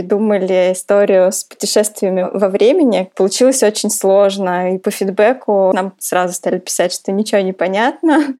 придумали историю с путешествиями во времени. Получилось очень сложно, и по фидбэку нам сразу стали писать, что ничего не понятно.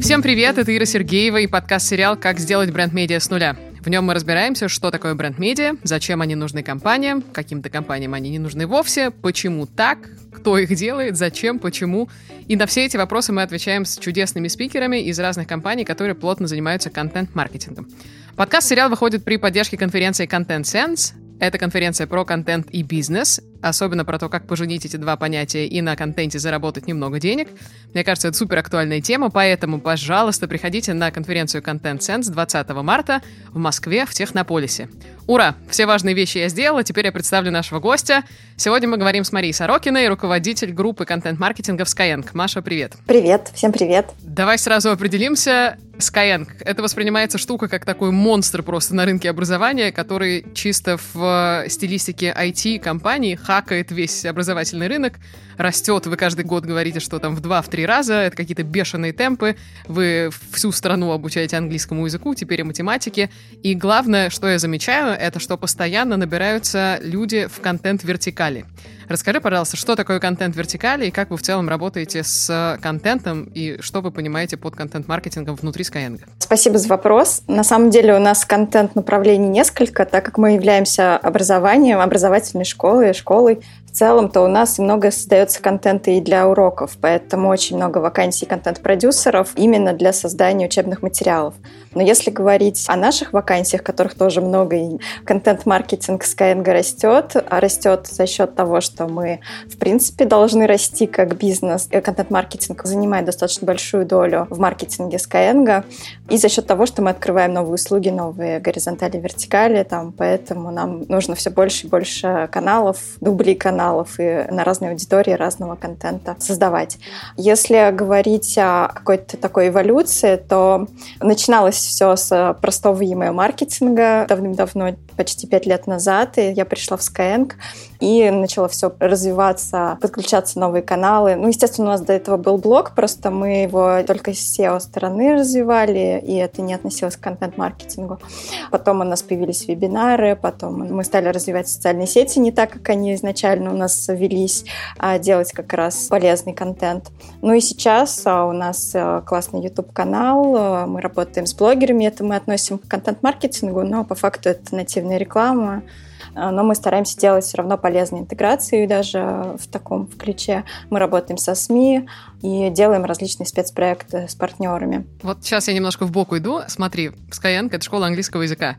Всем привет, это Ира Сергеева и подкаст-сериал «Как сделать бренд-медиа с нуля». В нем мы разбираемся, что такое бренд-медиа, зачем они нужны компаниям, каким-то компаниям они не нужны вовсе, почему так, кто их делает, зачем, почему. И на все эти вопросы мы отвечаем с чудесными спикерами из разных компаний, которые плотно занимаются контент-маркетингом. Подкаст-сериал выходит при поддержке конференции Content Sense, это конференция про контент и бизнес, особенно про то, как поженить эти два понятия и на контенте заработать немного денег. Мне кажется, это супер актуальная тема, поэтому, пожалуйста, приходите на конференцию Content Sense 20 марта в Москве в Технополисе. Ура! Все важные вещи я сделала, теперь я представлю нашего гостя. Сегодня мы говорим с Марией Сорокиной, руководитель группы контент-маркетинга в Skyeng. Маша, привет! Привет, всем привет! Давай сразу определимся, Skyeng. Это воспринимается штука как такой монстр просто на рынке образования, который чисто в стилистике IT-компании хакает весь образовательный рынок, растет. Вы каждый год говорите, что там в два-в три раза, это какие-то бешеные темпы. Вы всю страну обучаете английскому языку, теперь и математике. И главное, что я замечаю, это что постоянно набираются люди в контент-вертикали. Расскажи, пожалуйста, что такое контент вертикали и как вы в целом работаете с контентом и что вы понимаете под контент-маркетингом внутри Skyeng? Спасибо за вопрос. На самом деле у нас контент-направлений несколько, так как мы являемся образованием, образовательной школой, школой целом-то у нас много создается контента и для уроков, поэтому очень много вакансий контент-продюсеров именно для создания учебных материалов. Но если говорить о наших вакансиях, которых тоже много, и контент-маркетинг Skyeng растет, а растет за счет того, что мы, в принципе, должны расти как бизнес. И контент-маркетинг занимает достаточно большую долю в маркетинге Skyeng, и за счет того, что мы открываем новые услуги, новые горизонтали, вертикали, там, поэтому нам нужно все больше и больше каналов, дублей каналов, каналов и на разные аудитории разного контента создавать. Если говорить о какой-то такой эволюции, то начиналось все с простого email маркетинга давным-давно, почти пять лет назад, и я пришла в Skyeng и начало все развиваться, подключаться новые каналы. Ну, естественно, у нас до этого был блог, просто мы его только с SEO стороны развивали, и это не относилось к контент-маркетингу. Потом у нас появились вебинары, потом мы стали развивать социальные сети не так, как они изначально у нас велись, а делать как раз полезный контент. Ну и сейчас а, у нас э, классный YouTube-канал, э, мы работаем с блогерами, это мы относим к контент-маркетингу, но по факту это нативная реклама, а, но мы стараемся делать все равно полезные интеграции даже в таком ключе. Мы работаем со СМИ и делаем различные спецпроекты с партнерами. Вот сейчас я немножко в бок иду. Смотри, Skyeng — это школа английского языка.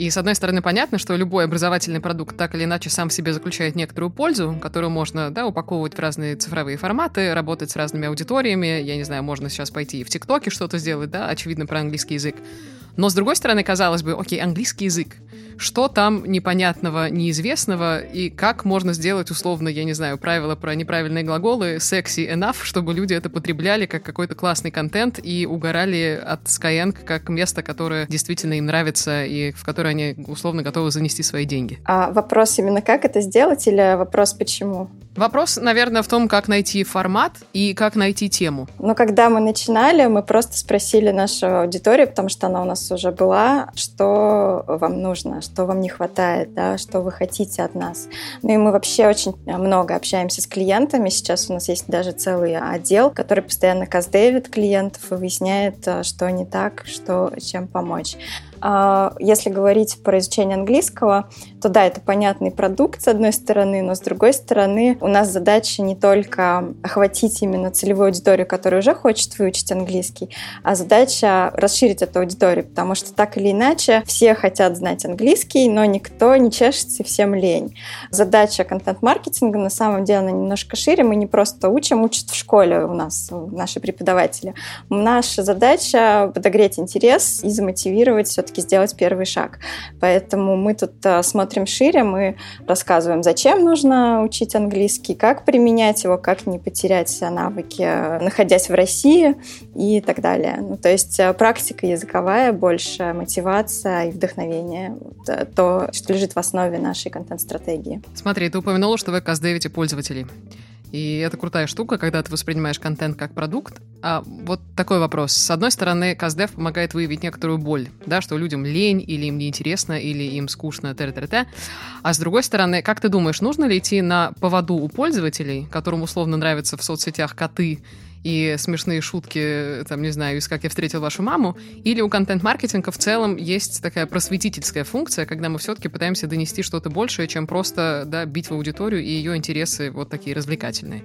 И, с одной стороны, понятно, что любой образовательный продукт так или иначе сам в себе заключает некоторую пользу, которую можно да, упаковывать в разные цифровые форматы, работать с разными аудиториями. Я не знаю, можно сейчас пойти и в ТикТоке что-то сделать, да, очевидно, про английский язык. Но, с другой стороны, казалось бы, окей, английский язык. Что там непонятного, неизвестного, и как можно сделать, условно, я не знаю, правила про неправильные глаголы sexy enough, чтобы люди это потребляли как какой-то классный контент и угорали от Skyeng как место, которое действительно им нравится и в которое они, условно, готовы занести свои деньги. А вопрос именно как это сделать или вопрос почему? Вопрос, наверное, в том, как найти формат и как найти тему. Ну, когда мы начинали, мы просто спросили нашу аудиторию, потому что она у нас уже была, что вам нужно, что вам не хватает, да, что вы хотите от нас. Ну и мы вообще очень много общаемся с клиентами. Сейчас у нас есть даже целый отдел, который постоянно каздевит клиентов и выясняет, э, что не так, что, чем помочь. А, если говорить про изучение английского, то да, это понятный продукт с одной стороны, но с другой стороны у нас задача не только охватить именно целевую аудиторию, которая уже хочет выучить английский, а задача расширить эту аудиторию, потому что так или иначе все хотят знать английский, но никто не чешется и всем лень. Задача контент-маркетинга на самом деле она немножко шире. Мы не просто учим, учат в школе у нас наши преподаватели. Наша задача подогреть интерес и замотивировать все все-таки сделать первый шаг. Поэтому мы тут а, смотрим шире, мы рассказываем, зачем нужно учить английский, как применять его, как не потерять навыки, находясь в России и так далее. Ну, то есть а, практика языковая, больше мотивация и вдохновение. То, что лежит в основе нашей контент-стратегии. Смотри, ты упомянула, что вы каздевите пользователей. И это крутая штука, когда ты воспринимаешь контент как продукт. А вот такой вопрос. С одной стороны, Каздев помогает выявить некоторую боль, да, что людям лень, или им неинтересно, или им скучно, т т т А с другой стороны, как ты думаешь, нужно ли идти на поводу у пользователей, которым условно нравятся в соцсетях коты, и смешные шутки, там, не знаю, из «Как я встретил вашу маму», или у контент-маркетинга в целом есть такая просветительская функция, когда мы все-таки пытаемся донести что-то большее, чем просто да, бить в аудиторию и ее интересы вот такие развлекательные.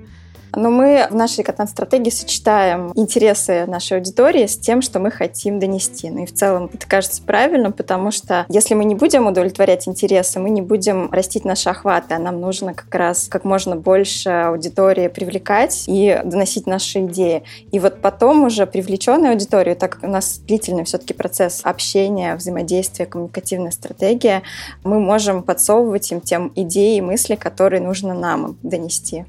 Но мы в нашей контент-стратегии сочетаем интересы нашей аудитории с тем, что мы хотим донести. Ну и в целом это кажется правильным, потому что если мы не будем удовлетворять интересы, мы не будем растить наши охваты, а нам нужно как раз как можно больше аудитории привлекать и доносить наши идеи. И вот потом уже привлеченную аудиторию, так как у нас длительный все-таки процесс общения, взаимодействия, коммуникативная стратегия, мы можем подсовывать им тем идеи и мысли, которые нужно нам донести.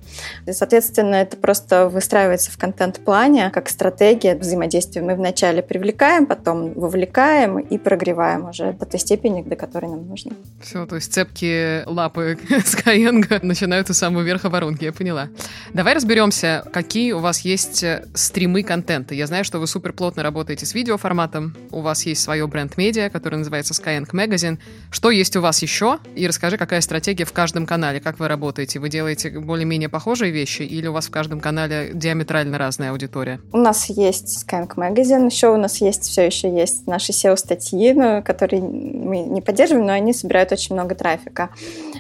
И, соответственно, это просто выстраивается в контент-плане как стратегия взаимодействия. Мы вначале привлекаем, потом вовлекаем и прогреваем уже до той степени, до которой нам нужно. Все, то есть цепкие лапы Skyeng начинают у самого верха воронки, я поняла. Давай разберемся, какие у вас есть э, стримы контента. Я знаю, что вы супер плотно работаете с видеоформатом, у вас есть свое бренд-медиа, которое называется Skyeng Magazine. Что есть у вас еще? И расскажи, какая стратегия в каждом канале, как вы работаете? Вы делаете более-менее похожие вещи или у вас в каждом канале диаметрально разная аудитория? У нас есть Skyeng Magazine, еще у нас есть все еще есть наши SEO-статьи, ну, которые мы не поддерживаем, но они собирают очень много трафика.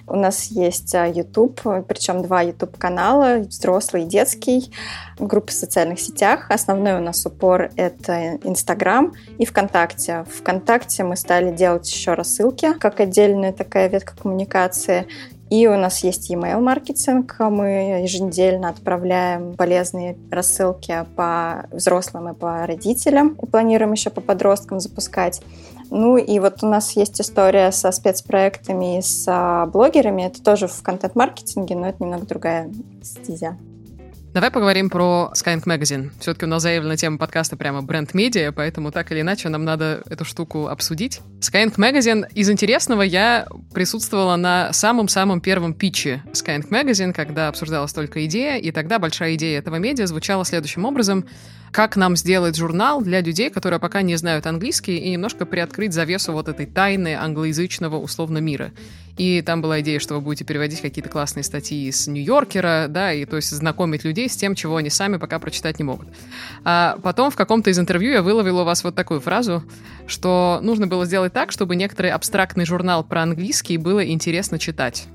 У нас есть а, YouTube, причем два YouTube-канала, взрослый и детский, группы в социальных сетях. Основной у нас упор — это Instagram и ВКонтакте. ВКонтакте мы стали делать еще рассылки, как отдельная такая ветка коммуникации. И у нас есть email маркетинг. Мы еженедельно отправляем полезные рассылки по взрослым и по родителям. И планируем еще по подросткам запускать. Ну и вот у нас есть история со спецпроектами и с блогерами. Это тоже в контент-маркетинге, но это немного другая стезя. Давай поговорим про Skyeng Magazine. Все-таки у нас заявлена тема подкаста прямо бренд-медиа, поэтому так или иначе нам надо эту штуку обсудить. Skyeng Magazine из интересного я присутствовала на самом-самом первом питче Skyeng Magazine, когда обсуждалась только идея, и тогда большая идея этого медиа звучала следующим образом — как нам сделать журнал для людей, которые пока не знают английский, и немножко приоткрыть завесу вот этой тайны англоязычного условно мира. И там была идея, что вы будете переводить какие-то классные статьи из Нью-Йоркера, да, и то есть знакомить людей с тем, чего они сами пока прочитать не могут. А потом в каком-то из интервью я выловила у вас вот такую фразу, что нужно было сделать так, чтобы некоторый абстрактный журнал про английский было интересно читать.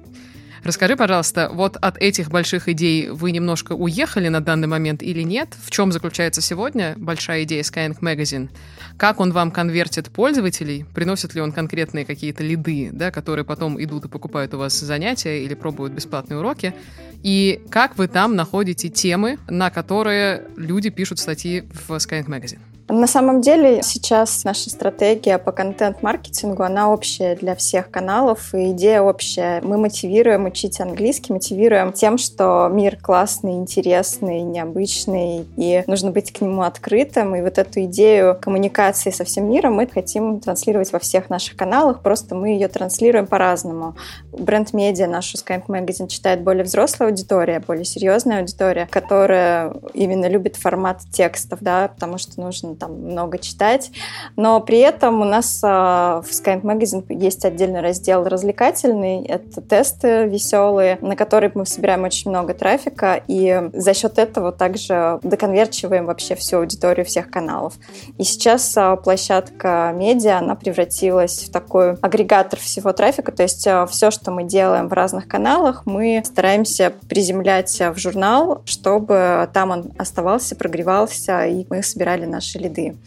Расскажи, пожалуйста, вот от этих больших идей вы немножко уехали на данный момент или нет? В чем заключается сегодня большая идея Skyeng Magazine? Как он вам конвертит пользователей? Приносит ли он конкретные какие-то лиды, да, которые потом идут и покупают у вас занятия или пробуют бесплатные уроки? И как вы там находите темы, на которые люди пишут статьи в Skyeng Magazine? На самом деле сейчас наша стратегия по контент-маркетингу, она общая для всех каналов, и идея общая. Мы мотивируем учить английский, мотивируем тем, что мир классный, интересный, необычный, и нужно быть к нему открытым. И вот эту идею коммуникации со всем миром мы хотим транслировать во всех наших каналах, просто мы ее транслируем по-разному. Бренд-медиа нашу Skype Magazine читает более взрослая аудитория, более серьезная аудитория, которая именно любит формат текстов, да, потому что нужно там много читать. Но при этом у нас а, в Skyeng Magazine есть отдельный раздел развлекательный. Это тесты веселые, на которые мы собираем очень много трафика. И за счет этого также доконверчиваем вообще всю аудиторию всех каналов. И сейчас а, площадка медиа, она превратилась в такой агрегатор всего трафика. То есть а, все, что мы делаем в разных каналах, мы стараемся приземлять в журнал, чтобы там он оставался, прогревался, и мы собирали наши лиды среды.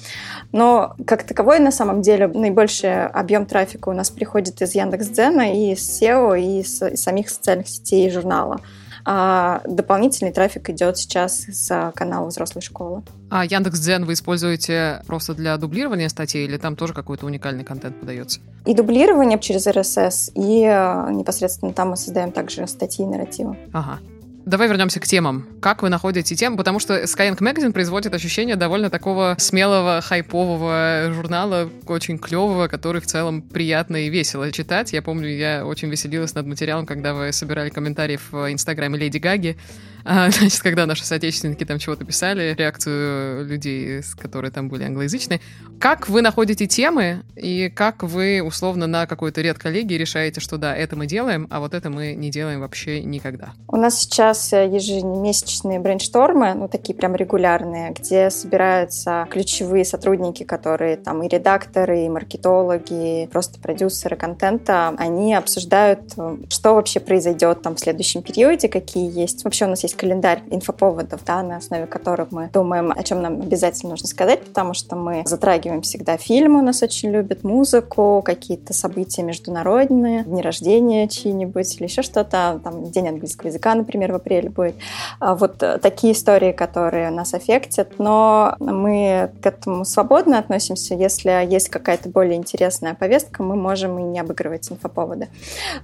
Но как таковой на самом деле наибольший объем трафика у нас приходит из Яндекс.Дзена и из SEO, и из, из самих социальных сетей и журнала. А дополнительный трафик идет сейчас из канала взрослой школы. А Яндекс.Дзен вы используете просто для дублирования статей или там тоже какой-то уникальный контент подается? И дублирование через RSS, и э, непосредственно там мы создаем также статьи и нарративы. Ага. Давай вернемся к темам. Как вы находите темы? Потому что Skyeng Magazine производит ощущение довольно такого смелого, хайпового журнала, очень клевого, который в целом приятно и весело читать. Я помню, я очень веселилась над материалом, когда вы собирали комментарии в Инстаграме Леди Гаги А, значит, когда наши соотечественники там чего-то писали, реакцию людей, которые там были англоязычные. Как вы находите темы и как вы условно на какой-то ряд коллегии решаете, что да, это мы делаем, а вот это мы не делаем вообще никогда? У нас сейчас э, ежемесячные брейнштормы, ну такие прям регулярные, где собираются ключевые сотрудники, которые там и редакторы, и маркетологи, просто продюсеры контента, они обсуждают, э, что вообще произойдет там в следующем периоде, какие есть. Вообще у нас есть календарь инфоповодов, да, на основе которых мы думаем, о чем нам обязательно нужно сказать, потому что мы затрагиваем всегда фильмы, у нас очень любят музыку, какие-то события международные, дни рождения чьи-нибудь или еще что-то, там день английского языка, например, в апреле будет. А вот такие истории, которые нас аффектят, но мы к этому свободно относимся. Если есть какая-то более интересная повестка, мы можем и не обыгрывать инфоповоды.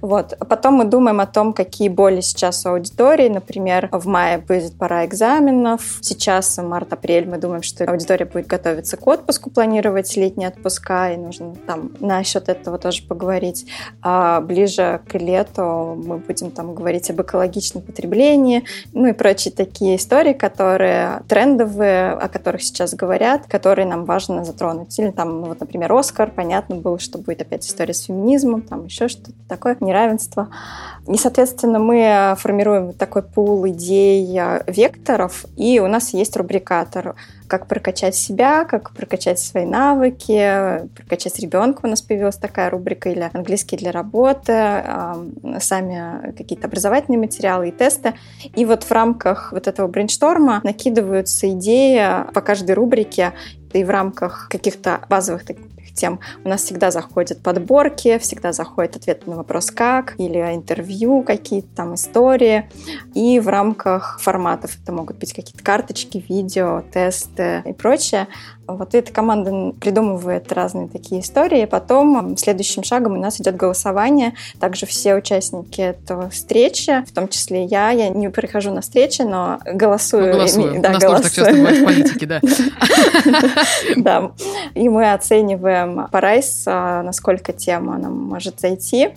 Вот. Потом мы думаем о том, какие боли сейчас у аудитории. Например, в мае будет пора экзаменов. Сейчас, март-апрель, мы думаем, что аудитория будет готовиться к отпуску, планировать летние отпуска, и нужно там насчет этого тоже поговорить. А ближе к лету мы будем там говорить об экологичном потреблении, ну и прочие такие истории, которые трендовые, о которых сейчас говорят, которые нам важно затронуть. Или там, ну, вот, например, Оскар, понятно было, что будет опять история с феминизмом, там еще что-то такое, неравенство. И, соответственно, мы формируем такой пул идей, э, векторов, и у нас есть рубрикатор как прокачать себя, как прокачать свои навыки, прокачать ребенка. У нас появилась такая рубрика или английский для работы, сами какие-то образовательные материалы и тесты. И вот в рамках вот этого брейншторма накидываются идеи по каждой рубрике и в рамках каких-то базовых тем. У нас всегда заходят подборки, всегда заходит ответ на вопрос «как» или интервью, какие-то там истории. И в рамках форматов это могут быть какие-то карточки, видео, тесты и прочее. Вот эта команда придумывает разные такие истории. Потом следующим шагом у нас идет голосование. Также все участники этого встречи, в том числе я, я не прихожу на встречи, но голосую. Мы голосуем. Да, у нас голосуем. тоже так часто бывает в политике, да. Да. И мы оцениваем по райс, а, насколько тема нам может зайти.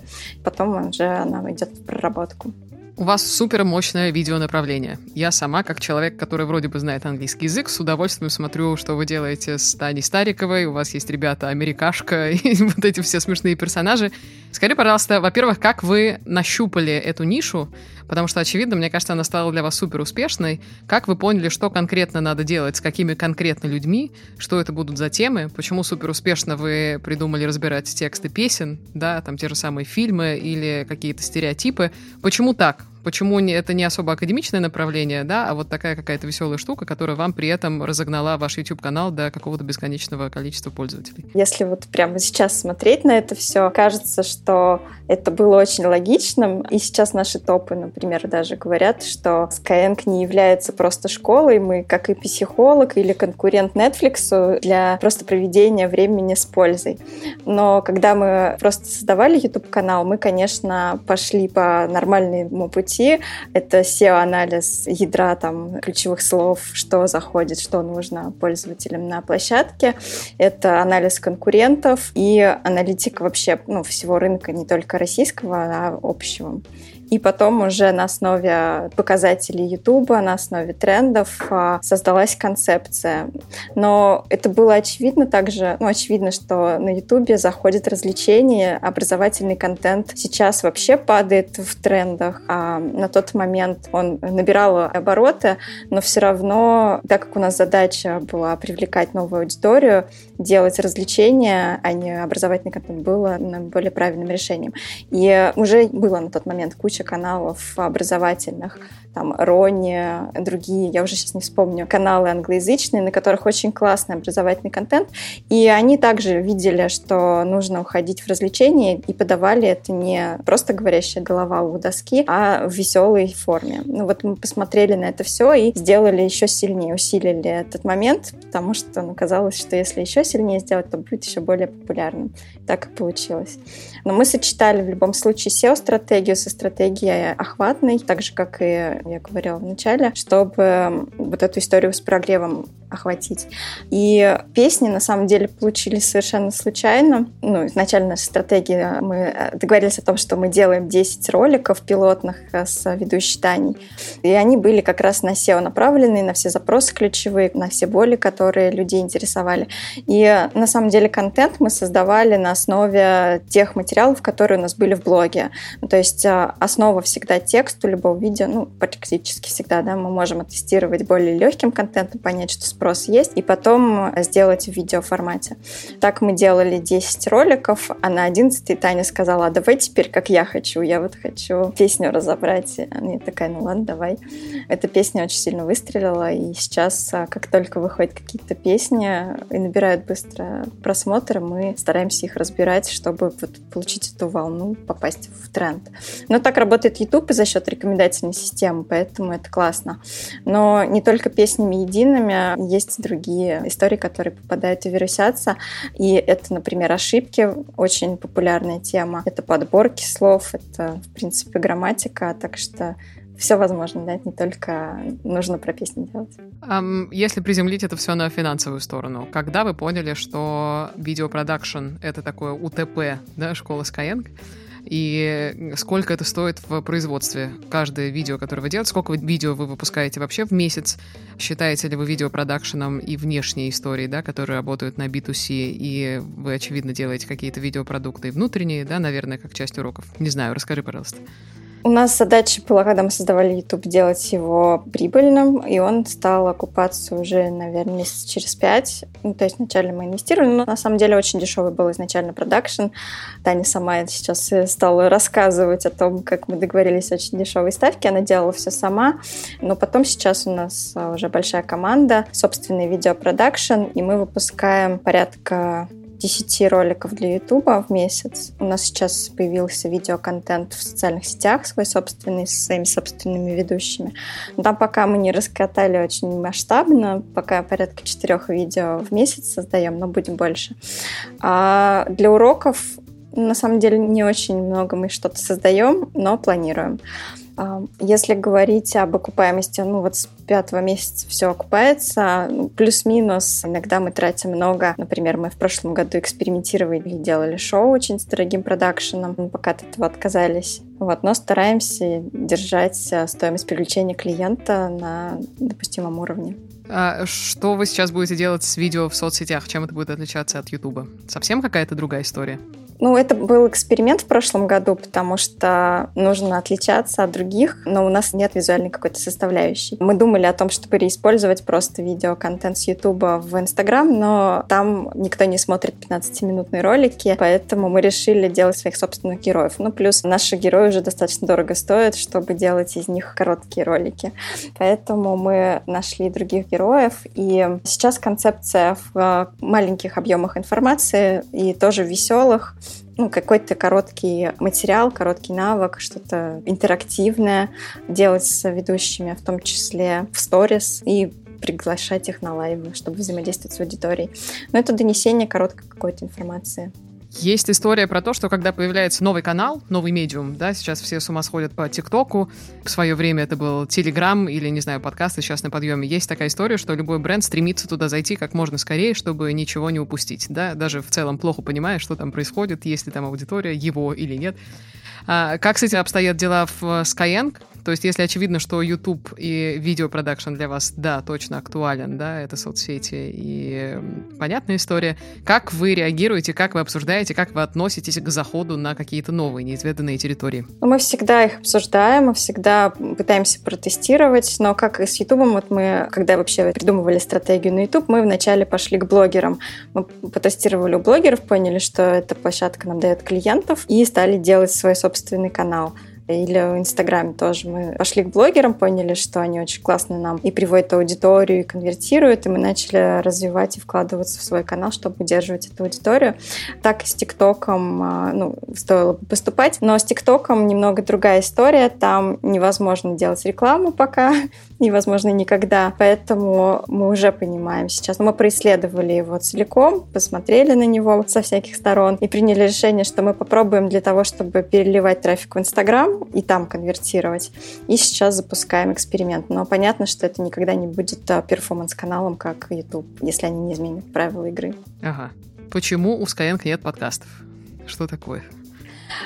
Потом уже она идет в проработку. У вас супер мощное видеонаправление. Я сама, как человек, который вроде бы знает английский язык, с удовольствием смотрю, что вы делаете с Таней Стариковой. У вас есть ребята Америкашка и вот эти все смешные персонажи. Скажи, пожалуйста, во-первых, как вы нащупали эту нишу? Потому что, очевидно, мне кажется, она стала для вас супер успешной. Как вы поняли, что конкретно надо делать, с какими конкретно людьми, что это будут за темы, почему супер успешно вы придумали разбирать тексты песен, да, там те же самые фильмы или какие-то стереотипы. Почему так? Почему это не особо академичное направление, да, а вот такая какая-то веселая штука, которая вам при этом разогнала ваш YouTube-канал до какого-то бесконечного количества пользователей? Если вот прямо сейчас смотреть на это все, кажется, что это было очень логичным. И сейчас наши топы, например, даже говорят, что Skyeng не является просто школой. Мы, как и психолог или конкурент Netflix, для просто проведения времени с пользой. Но когда мы просто создавали YouTube-канал, мы, конечно, пошли по нормальному пути пути. Это SEO-анализ ядра там, ключевых слов, что заходит, что нужно пользователям на площадке. Это анализ конкурентов и аналитика вообще ну, всего рынка, не только российского, а общего. И потом уже на основе показателей YouTube, на основе трендов а, создалась концепция. Но это было очевидно также, ну, очевидно, что на YouTube заходит развлечение, образовательный контент сейчас вообще падает в трендах, а на тот момент он набирал обороты, но все равно, так как у нас задача была привлекать новую аудиторию, делать развлечения, а не образовательный контент, было более правильным решением. И уже было на тот момент куча каналов образовательных, там Рони, другие, я уже сейчас не вспомню, каналы англоязычные, на которых очень классный образовательный контент. И они также видели, что нужно уходить в развлечения и подавали это не просто говорящая голова у доски, а в веселой форме. Ну вот мы посмотрели на это все и сделали еще сильнее, усилили этот момент, потому что ну, казалось, что если еще сильнее сделать, то будет еще более популярным. Так и получилось. Но мы сочетали в любом случае SEO-стратегию со стратегией охватной, так же, как и я говорила в начале, чтобы вот эту историю с прогревом охватить. И песни, на самом деле, получились совершенно случайно. Ну, изначально наша стратегия, мы э, договорились о том, что мы делаем 10 роликов пилотных э, с ведущей Таней. И они были как раз на SEO направлены, на все запросы ключевые, на все боли, которые людей интересовали. И на самом деле контент мы создавали на основе тех материалов, которые у нас были в блоге. Ну, то есть э, основа всегда текст у любого видео, ну, практически всегда, да, мы можем оттестировать более легким контентом, понять, что спрос есть, и потом сделать в видеоформате. Так мы делали 10 роликов, а на 11 Таня сказала, а давай теперь как я хочу, я вот хочу песню разобрать. И такая, ну ладно, давай. Эта песня очень сильно выстрелила, и сейчас, а, как только выходят какие-то песни и набирают быстро просмотры, мы стараемся их разбирать, чтобы вот получить эту волну, попасть в тренд. Но так работает YouTube за счет рекомендательной системы, поэтому это классно. Но не только песнями едиными, есть другие истории, которые попадают и вирусятся. И это, например, ошибки, очень популярная тема. Это подборки слов, это, в принципе, грамматика, так что все возможно, да, не только нужно про песни делать. Если приземлить это все на финансовую сторону, когда вы поняли, что видеопродакшн — это такое УТП, да, школа Skyeng, и сколько это стоит в производстве. Каждое видео, которое вы делаете, сколько видео вы выпускаете вообще в месяц, считаете ли вы видеопродакшеном и внешние истории, да, которые работают на B2C, и вы, очевидно, делаете какие-то видеопродукты и внутренние, да, наверное, как часть уроков. Не знаю, расскажи, пожалуйста. У нас задача была, когда мы создавали YouTube, делать его прибыльным, и он стал окупаться уже, наверное, месяц через пять. Ну, то есть вначале мы инвестировали, но на самом деле очень дешевый был изначально продакшн. Таня сама сейчас стала рассказывать о том, как мы договорились очень дешевой ставке. Она делала все сама, но потом сейчас у нас уже большая команда, собственный видеопродакшн, и мы выпускаем порядка 10 роликов для Ютуба в месяц. У нас сейчас появился видеоконтент в социальных сетях свой собственный, с своими собственными ведущими. Там пока мы не раскатали очень масштабно, пока порядка четырех видео в месяц создаем, но будем больше. А для уроков на самом деле не очень много мы что-то создаем, но планируем. Если говорить об окупаемости, ну вот с пятого месяца все окупается, ну, плюс-минус. Иногда мы тратим много. Например, мы в прошлом году экспериментировали делали шоу очень с дорогим продакшеном. Мы пока от этого отказались. Вот, но стараемся держать э, стоимость привлечения клиента на допустимом уровне. А что вы сейчас будете делать с видео в соцсетях? Чем это будет отличаться от Ютуба? Совсем какая-то другая история? Ну, это был эксперимент в прошлом году, потому что нужно отличаться от других, но у нас нет визуальной какой-то составляющей. Мы думали о том, чтобы реиспользовать просто видеоконтент с Ютуба в Инстаграм, но там никто не смотрит 15-минутные ролики, поэтому мы решили делать своих собственных героев. Ну, плюс наши герои уже достаточно дорого стоят, чтобы делать из них короткие ролики. Поэтому мы нашли других героев, и сейчас концепция в маленьких объемах информации и тоже веселых, ну, какой-то короткий материал, короткий навык, что-то интерактивное делать с ведущими, в том числе в сторис, и приглашать их на лайвы, чтобы взаимодействовать с аудиторией. Но это донесение короткой какой-то информации. Есть история про то, что когда появляется новый канал, новый медиум, да, сейчас все с ума сходят по ТикТоку, в свое время это был Телеграм или, не знаю, подкасты сейчас на подъеме. Есть такая история, что любой бренд стремится туда зайти как можно скорее, чтобы ничего не упустить, да, даже в целом плохо понимая, что там происходит, есть ли там аудитория, его или нет. А, как с этим обстоят дела в Skyeng? То есть, если очевидно, что YouTube и видеопродакшн для вас, да, точно актуален, да, это соцсети и понятная история, как вы реагируете, как вы обсуждаете, как вы относитесь к заходу на какие-то новые, неизведанные территории? Ну, мы всегда их обсуждаем, мы всегда пытаемся протестировать, но как и с YouTube, вот мы, когда вообще придумывали стратегию на YouTube, мы вначале пошли к блогерам. Мы потестировали у блогеров, поняли, что эта площадка нам дает клиентов, и стали делать свой собственный канал или в Инстаграме тоже. Мы пошли к блогерам, поняли, что они очень классно нам и приводят аудиторию, и конвертируют, и мы начали развивать и вкладываться в свой канал, чтобы удерживать эту аудиторию. Так с ТикТоком, а, ну, стоило бы поступать, но с ТикТоком немного другая история, там невозможно делать рекламу пока, и, возможно, никогда. Поэтому мы уже понимаем сейчас. Мы происследовали его целиком, посмотрели на него со всяких сторон и приняли решение, что мы попробуем для того, чтобы переливать трафик в Инстаграм и там конвертировать. И сейчас запускаем эксперимент. Но понятно, что это никогда не будет а, перформанс-каналом, как YouTube, если они не изменят правила игры. Ага. Почему у Skyeng нет подкастов? Что такое?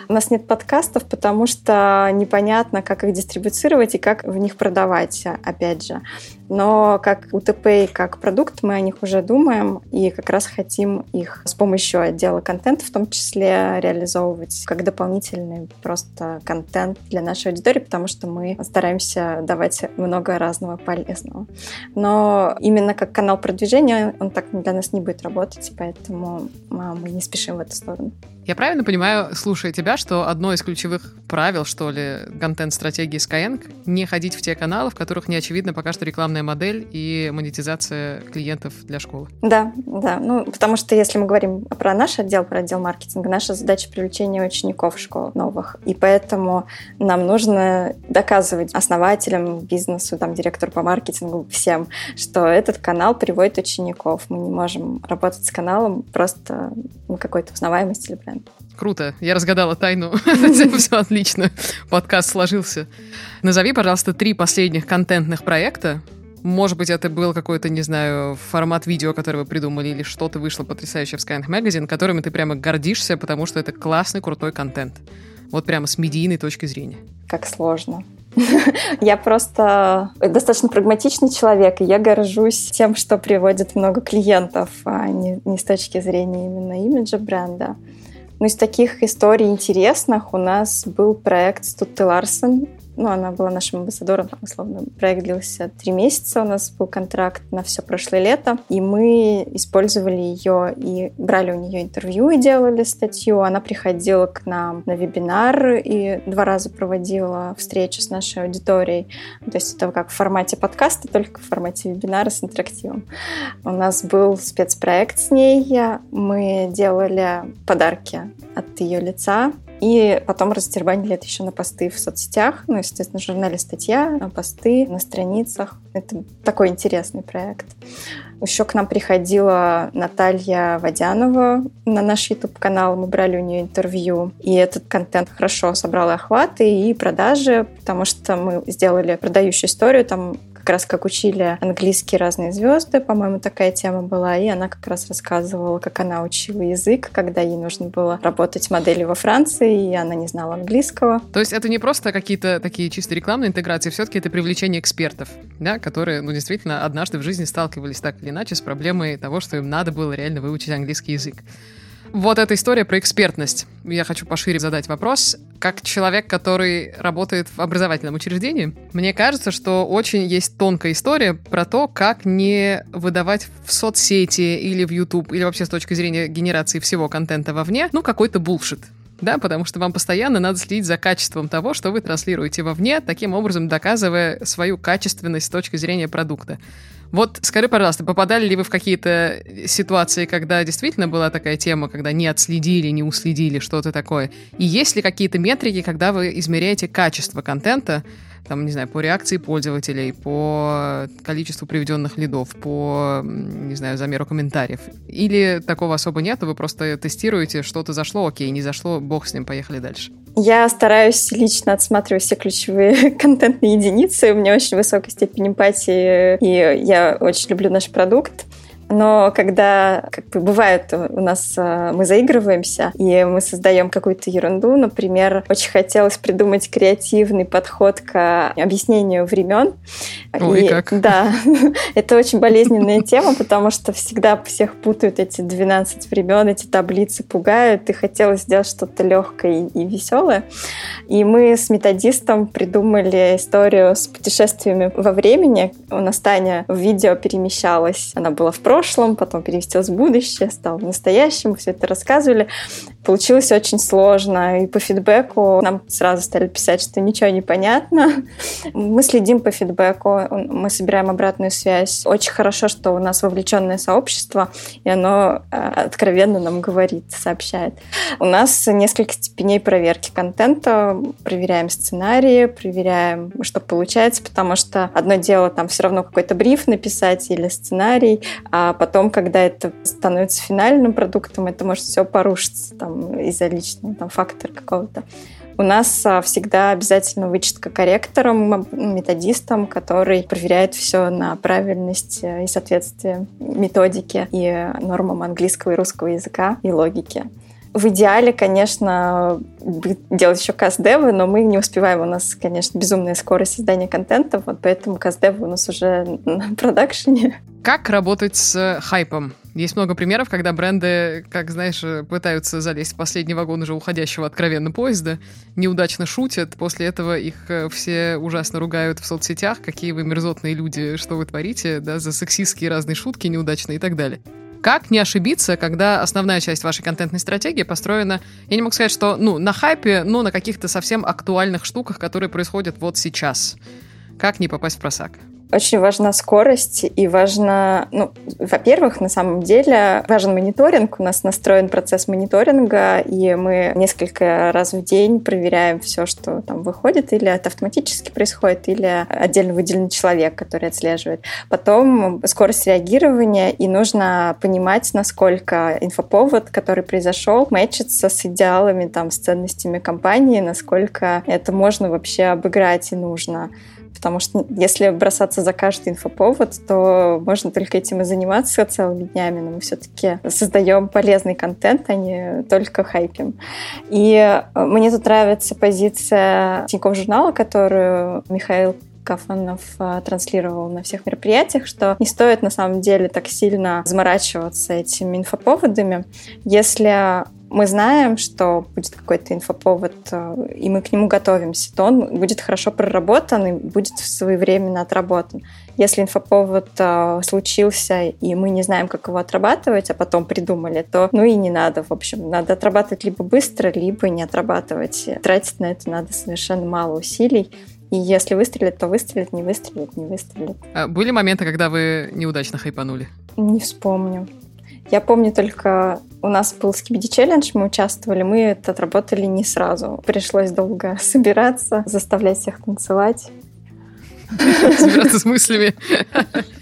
У нас нет подкастов, потому что непонятно, как их дистрибуцировать и как в них продавать, опять же. Но как УТП как продукт мы о них уже думаем и как раз хотим их с помощью отдела контента в том числе реализовывать как дополнительный просто контент для нашей аудитории, потому что мы стараемся давать много разного полезного. Но именно как канал продвижения он так для нас не будет работать, поэтому а, мы не спешим в эту сторону. Я правильно понимаю, слушая тебя, что одно из ключевых правил, что ли, контент-стратегии Skyeng — не ходить в те каналы, в которых не очевидно пока что рекламная модель и монетизация клиентов для школы? Да, да. Ну, потому что если мы говорим про наш отдел, про отдел маркетинга, наша задача привлечения учеников школ новых. И поэтому нам нужно доказывать основателям, бизнесу, там, директору по маркетингу, всем, что этот канал приводит учеников. Мы не можем работать с каналом просто на какой-то узнаваемости или бренд. Круто. Я разгадала тайну. Все отлично. Подкаст сложился. Назови, пожалуйста, три последних контентных проекта. Может быть, это был какой-то, не знаю, формат видео, который вы придумали, или что-то вышло потрясающее в Skyeng Magazine, которыми ты прямо гордишься, потому что это классный, крутой контент. Вот прямо с медийной точки зрения. Как сложно. Я просто достаточно прагматичный человек, и я горжусь тем, что приводит много клиентов, а не, не с точки зрения именно имиджа бренда. Ну, из таких историй интересных у нас был проект с Тутте Ларсен ну, она была нашим амбассадором, там, условно. Проект длился три месяца, у нас был контракт на все прошлое лето, и мы использовали ее и брали у нее интервью и делали статью. Она приходила к нам на вебинар и два раза проводила встречу с нашей аудиторией. То есть это как в формате подкаста, только в формате вебинара с интерактивом. У нас был спецпроект с ней. Мы делали подарки от ее лица и потом растербанили это еще на посты в соцсетях. Ну, естественно, в журнале статья, на посты на страницах. Это такой интересный проект. Еще к нам приходила Наталья Водянова на наш YouTube-канал. Мы брали у нее интервью. И этот контент хорошо собрал охваты и продажи, потому что мы сделали продающую историю. Там как раз как учили английский разные звезды, по-моему, такая тема была, и она как раз рассказывала, как она учила язык, когда ей нужно было работать моделью во Франции, и она не знала английского. То есть это не просто какие-то такие чисто рекламные интеграции, все-таки это привлечение экспертов, да, которые, ну, действительно, однажды в жизни сталкивались так или иначе с проблемой того, что им надо было реально выучить английский язык. Вот эта история про экспертность. Я хочу пошире задать вопрос. Как человек, который работает в образовательном учреждении, мне кажется, что очень есть тонкая история про то, как не выдавать в соцсети или в YouTube, или вообще с точки зрения генерации всего контента вовне, ну, какой-то булшит да, потому что вам постоянно надо следить за качеством того, что вы транслируете вовне, таким образом доказывая свою качественность с точки зрения продукта. Вот скажи, пожалуйста, попадали ли вы в какие-то ситуации, когда действительно была такая тема, когда не отследили, не уследили что-то такое? И есть ли какие-то метрики, когда вы измеряете качество контента, там, не знаю, по реакции пользователей, по количеству приведенных лидов, по, не знаю, замеру комментариев. Или такого особо нет, вы просто тестируете, что-то зашло, окей, не зашло, бог с ним, поехали дальше. Я стараюсь лично отсматривать все ключевые контентные единицы. У меня очень высокая степень эмпатии, и я очень люблю наш продукт. Но когда, как бы бывает, у нас э, мы заигрываемся, и мы создаем какую-то ерунду, например, очень хотелось придумать креативный подход к объяснению времен. Ой, и, как? Да, это очень болезненная тема, потому что всегда всех путают эти 12 времен, эти таблицы пугают, и хотелось сделать что-то легкое и веселое. И мы с методистом придумали историю с путешествиями во времени. У нас Таня в видео перемещалась, она была в прошлом, прошлом, потом переместилась в будущее, стала в настоящем, все это рассказывали. Получилось очень сложно, и по фидбэку нам сразу стали писать, что ничего не понятно. Мы следим по фидбэку, мы собираем обратную связь. Очень хорошо, что у нас вовлеченное сообщество, и оно э, откровенно нам говорит, сообщает. У нас несколько степеней проверки контента. Проверяем сценарии, проверяем, что получается, потому что одно дело там все равно какой-то бриф написать или сценарий, а потом, когда это становится финальным продуктом, это может все порушиться там, из-за личного там, фактора какого-то. У нас а, всегда обязательно вычетка корректором, методистом, который проверяет все на правильность и соответствие методике и нормам английского и русского языка и логики. В идеале, конечно, делать еще каст-девы, но мы не успеваем. У нас, конечно, безумная скорость создания контента, вот поэтому каст-девы у нас уже на продакшене. Как работать с хайпом? Есть много примеров, когда бренды, как знаешь, пытаются залезть в последний вагон уже уходящего откровенно поезда, неудачно шутят, после этого их э, все ужасно ругают в соцсетях, какие вы мерзотные люди, что вы творите, да, за сексистские разные шутки неудачные и так далее. Как не ошибиться, когда основная часть вашей контентной стратегии построена, я не могу сказать, что ну, на хайпе, но на каких-то совсем актуальных штуках, которые происходят вот сейчас. Как не попасть в просак? Очень важна скорость и важно, ну, во-первых, на самом деле важен мониторинг. У нас настроен процесс мониторинга, и мы несколько раз в день проверяем все, что там выходит, или это автоматически происходит, или отдельно выделенный человек, который отслеживает. Потом скорость реагирования, и нужно понимать, насколько инфоповод, который произошел, мэчится с идеалами, там, с ценностями компании, насколько это можно вообще обыграть и нужно. Потому что если бросаться за каждый инфоповод, то можно только этим и заниматься целыми днями, но мы все-таки создаем полезный контент, а не только хайпим. И э, мне тут нравится позиция Тинькофф журнала, которую Михаил Кафанов э, транслировал на всех мероприятиях, что не стоит на самом деле так сильно заморачиваться этими инфоповодами. Если мы знаем, что будет какой-то инфоповод, э, и мы к нему готовимся, то он будет хорошо проработан и будет своевременно отработан. Если инфоповод э, случился, и мы не знаем, как его отрабатывать, а потом придумали, то ну и не надо, в общем. Надо отрабатывать либо быстро, либо не отрабатывать. Тратить на это надо совершенно мало усилий. И если выстрелит, то выстрелит, не выстрелит, не выстрелит. А были моменты, когда вы неудачно хайпанули? Не вспомню. Я помню только, у нас был скибиди челлендж, мы участвовали, мы это отработали не сразу. Пришлось долго собираться, заставлять всех танцевать. Собираться с мыслями.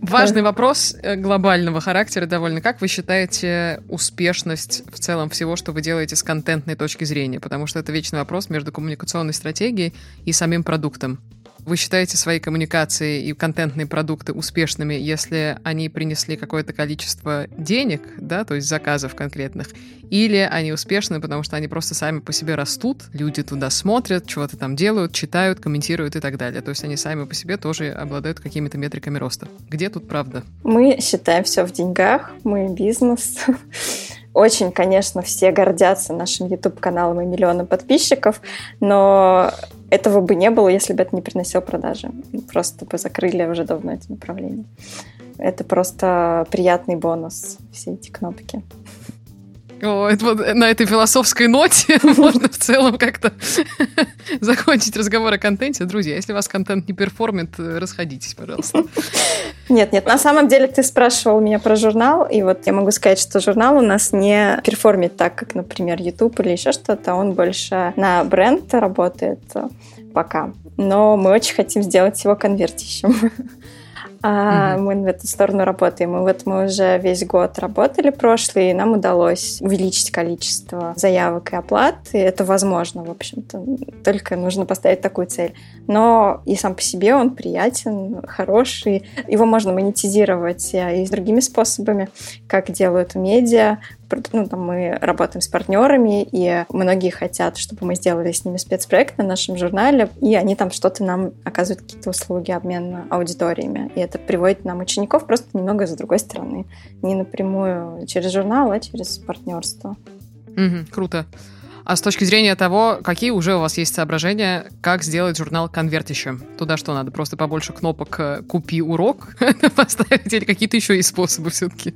Важный вопрос э, глобального характера довольно. Как вы считаете успешность в целом всего, что вы делаете с контентной точки зрения? Потому что это вечный вопрос между коммуникационной стратегией и самим продуктом. Вы считаете свои коммуникации и контентные продукты успешными, если они принесли какое-то количество денег, да, то есть заказов конкретных, или они успешны, потому что они просто сами по себе растут, люди туда смотрят, чего-то там делают, читают, комментируют и так далее. То есть они сами по себе тоже обладают какими-то метриками роста. Где тут правда? Мы считаем все в деньгах, мы бизнес. Очень, конечно, все гордятся нашим YouTube-каналом и миллионом подписчиков, но этого бы не было, если бы это не приносило продажи. Просто бы закрыли уже давно это направление. Это просто приятный бонус, все эти кнопки. Это вот на этой философской ноте можно в целом как-то закончить разговор о контенте. Друзья, если вас контент не перформит, расходитесь, пожалуйста. Нет, нет, на самом деле ты спрашивал меня про журнал, и вот я могу сказать, что журнал у нас не перформит так, как, например, YouTube или еще что-то. Он больше на бренд работает пока. Но мы очень хотим сделать его конвертищем. А угу. мы в эту сторону работаем. И вот мы уже весь год работали прошлый, и нам удалось увеличить количество заявок и оплат. И это возможно, в общем-то. Только нужно поставить такую цель. Но и сам по себе он приятен, хороший. Его можно монетизировать и с другими способами, как делают медиа ну, там мы работаем с партнерами, и многие хотят, чтобы мы сделали с ними спецпроект на нашем журнале, и они там что-то нам оказывают какие-то услуги, обмен аудиториями. И это приводит нам учеников просто немного с другой стороны. Не напрямую через журнал, а через партнерство. Угу, круто. А с точки зрения того, какие уже у вас есть соображения, как сделать журнал конвертищем? Туда что, надо просто побольше кнопок «Купи урок» поставить или какие-то еще есть способы все-таки?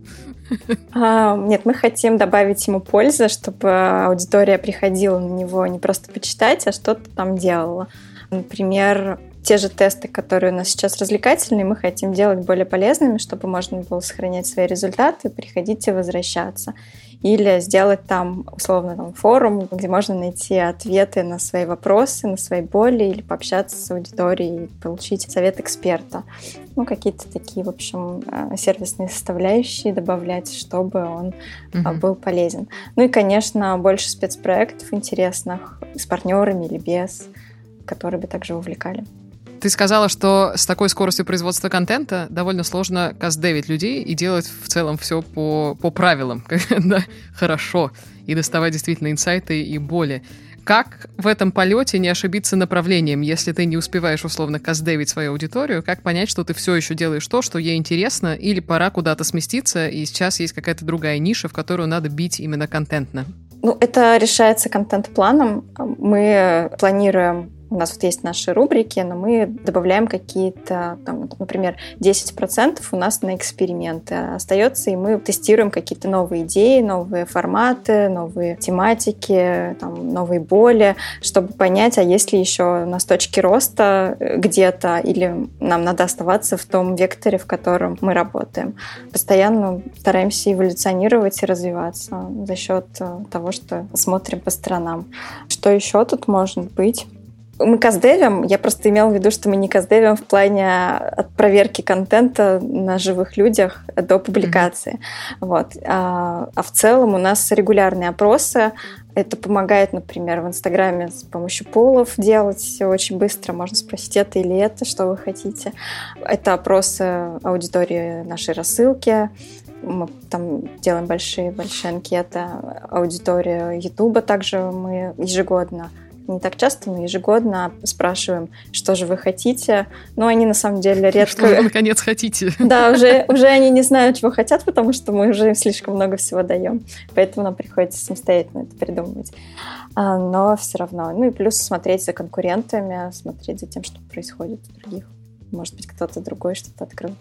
А, нет, мы хотим добавить ему пользы, чтобы аудитория приходила на него не просто почитать, а что-то там делала. Например, те же тесты, которые у нас сейчас развлекательные, мы хотим делать более полезными, чтобы можно было сохранять свои результаты, приходить и возвращаться или сделать там, условно, там, форум, где можно найти ответы на свои вопросы, на свои боли, или пообщаться с аудиторией, получить совет эксперта. Ну, какие-то такие, в общем, э, сервисные составляющие добавлять, чтобы он угу. был полезен. Ну и, конечно, больше спецпроектов интересных с партнерами или без, которые бы также увлекали. Ты сказала, что с такой скоростью производства контента довольно сложно каздевить людей и делать в целом все по, по правилам, да, хорошо, и доставать действительно инсайты и боли. Как в этом полете не ошибиться направлением, если ты не успеваешь условно каздевить свою аудиторию? Как понять, что ты все еще делаешь то, что ей интересно, или пора куда-то сместиться, и сейчас есть какая-то другая ниша, в которую надо бить именно контентно? Ну, это решается контент-планом. Мы планируем у нас вот есть наши рубрики, но мы добавляем какие-то, там, например, 10% у нас на эксперименты остается, и мы тестируем какие-то новые идеи, новые форматы, новые тематики, там, новые боли, чтобы понять, а есть ли еще у нас точки роста где-то, или нам надо оставаться в том векторе, в котором мы работаем. Постоянно стараемся эволюционировать и развиваться за счет того, что смотрим по сторонам. Что еще тут может быть? Мы каздевим, я просто имела в виду, что мы не каздевим в плане проверки контента на живых людях до публикации. Mm-hmm. Вот. А, а в целом у нас регулярные опросы. Это помогает, например, в Инстаграме с помощью полов делать все очень быстро. Можно спросить, это или это, что вы хотите. Это опросы аудитории нашей рассылки. Мы там делаем большие-большие анкеты. Аудитория Ютуба также мы ежегодно не так часто, но ежегодно спрашиваем, что же вы хотите. Но они на самом деле редко... Что вы наконец хотите. Да, уже, уже они не знают, чего хотят, потому что мы уже им слишком много всего даем. Поэтому нам приходится самостоятельно это придумывать. А, но все равно. Ну и плюс смотреть за конкурентами, смотреть за тем, что происходит у других. Может быть, кто-то другой что-то открыл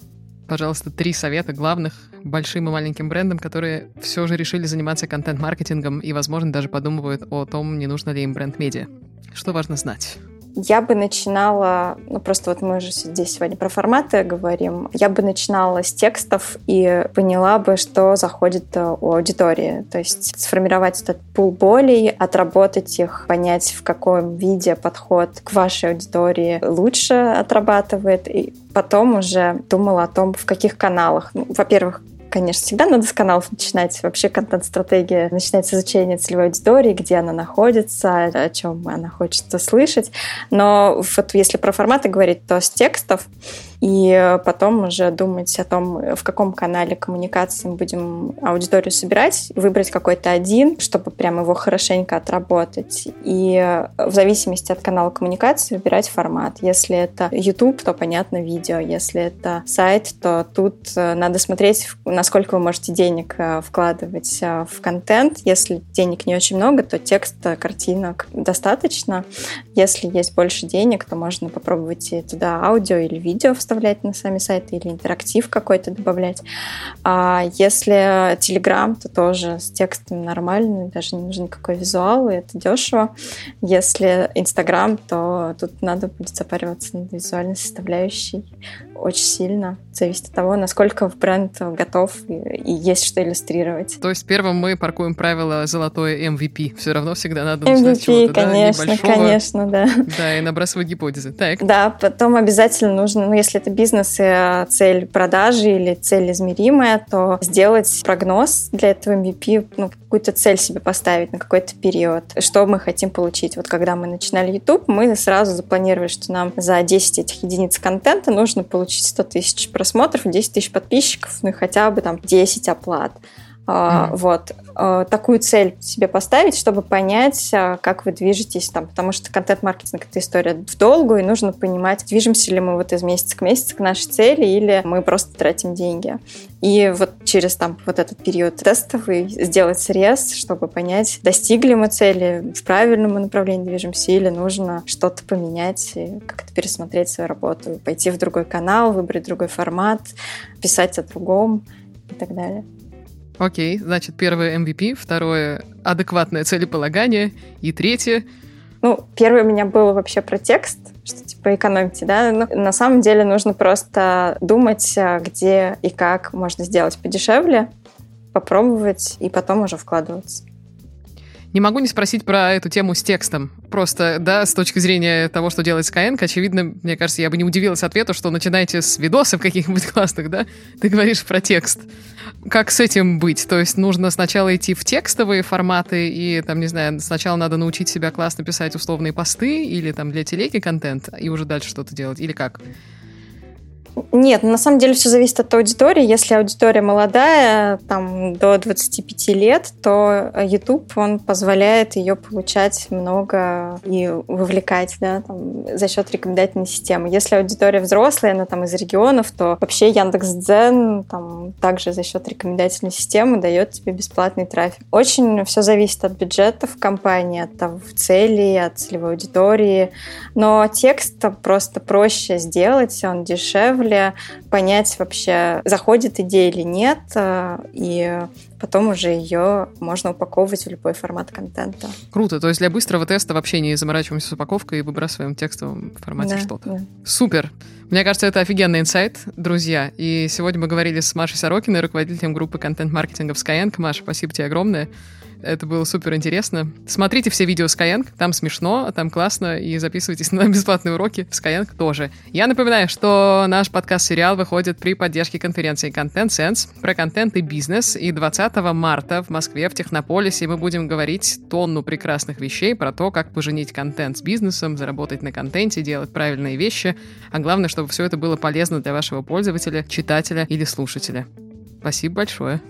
пожалуйста, три совета главных большим и маленьким брендам, которые все же решили заниматься контент-маркетингом и, возможно, даже подумывают о том, не нужно ли им бренд-медиа. Что важно знать? Я бы начинала, ну просто вот мы же здесь сегодня про форматы говорим, я бы начинала с текстов и поняла бы, что заходит э, у аудитории. То есть сформировать этот пул болей, отработать их, понять, в каком виде подход к вашей аудитории лучше отрабатывает, и потом уже думала о том, в каких каналах. Ну, во-первых, конечно, всегда надо с каналов начинать. Вообще контент-стратегия начинается с изучения целевой аудитории, где она находится, о чем она хочет услышать. Но вот если про форматы говорить, то с текстов и потом уже думать о том, в каком канале коммуникации мы будем аудиторию собирать, выбрать какой-то один, чтобы прям его хорошенько отработать. И в зависимости от канала коммуникации выбирать формат. Если это YouTube, то, понятно, видео. Если это сайт, то тут э, надо смотреть, насколько вы можете денег э, вкладывать э, в контент. Если денег не очень много, то текста, картинок достаточно. Если есть больше денег, то можно попробовать и туда аудио или видео вставить вставлять на сами сайты или интерактив какой-то добавлять. А если Telegram, то тоже с текстом нормально, даже не нужен никакой визуал, и это дешево. Если Instagram, то тут надо будет запариваться над визуальной составляющей очень сильно. Зависит от того, насколько бренд готов и, и есть что иллюстрировать. То есть первым мы паркуем правило золотое MVP. Все равно всегда надо начинать MVP, чего-то, конечно, да, конечно, да. Да, и набрасывать гипотезы. Так. Да, потом обязательно нужно, ну, если это бизнес и а, цель продажи или цель измеримая, то сделать прогноз для этого MVP, ну, какую-то цель себе поставить на какой-то период, что мы хотим получить. Вот когда мы начинали YouTube, мы сразу запланировали, что нам за 10 этих единиц контента нужно получить 100 тысяч просмотров, 10 тысяч подписчиков, ну и хотя бы там 10 оплат. Mm-hmm. Вот. А, такую цель себе поставить, чтобы понять, а, как вы движетесь там, потому что контент-маркетинг — это история в долгую, и нужно понимать, движемся ли мы вот из месяца к месяцу к нашей цели, или мы просто тратим деньги. И вот через там вот этот период тестовый сделать срез, чтобы понять, достигли мы цели, в правильном направлении движемся, или нужно что-то поменять, как-то пересмотреть свою работу, пойти в другой канал, выбрать другой формат, писать о другом и так далее. Окей, значит, первое MVP, второе адекватное целеполагание, и третье... Ну, первое у меня было вообще про текст, что типа экономите, да, но на самом деле нужно просто думать, а, где и как можно сделать подешевле, попробовать и потом уже вкладываться. Не могу не спросить про эту тему с текстом. Просто, да, с точки зрения того, что делает Skyeng, очевидно, мне кажется, я бы не удивилась ответу, что начинаете с видосов каких-нибудь классных, да? Ты говоришь про текст. Как с этим быть? То есть нужно сначала идти в текстовые форматы и, там, не знаю, сначала надо научить себя классно писать условные посты или там для телеги контент, и уже дальше что-то делать, или как? Нет, на самом деле все зависит от аудитории. Если аудитория молодая, там до 25 лет, то YouTube, он позволяет ее получать много и вовлекать, да, там, за счет рекомендательной системы. Если аудитория взрослая, она там из регионов, то вообще Яндекс.Дзен там также за счет рекомендательной системы дает тебе бесплатный трафик. Очень все зависит от бюджетов компании, от того, цели, от целевой аудитории. Но текст просто проще сделать, он дешевле, дешевле, понять вообще, заходит идея или нет, э, и потом уже ее можно упаковывать в любой формат контента. Круто. То есть для быстрого теста вообще не заморачиваемся с упаковкой и выбрасываем в текстовом формате да, что-то. Да. Супер. Мне кажется, это офигенный инсайт, друзья. И сегодня мы говорили с Машей Сорокиной, руководителем группы контент-маркетинга в Skyeng. Маша, спасибо тебе огромное. Это было супер интересно. Смотрите все видео Skyeng, там смешно, там классно, и записывайтесь на бесплатные уроки в Skyeng тоже. Я напоминаю, что наш подкаст-сериал выходит при поддержке конференции Content Sense про контент и бизнес, и 20 марта в Москве в Технополисе мы будем говорить тонну прекрасных вещей про то, как поженить контент с бизнесом, заработать на контенте, делать правильные вещи, а главное, чтобы все это было полезно для вашего пользователя, читателя или слушателя. Спасибо большое.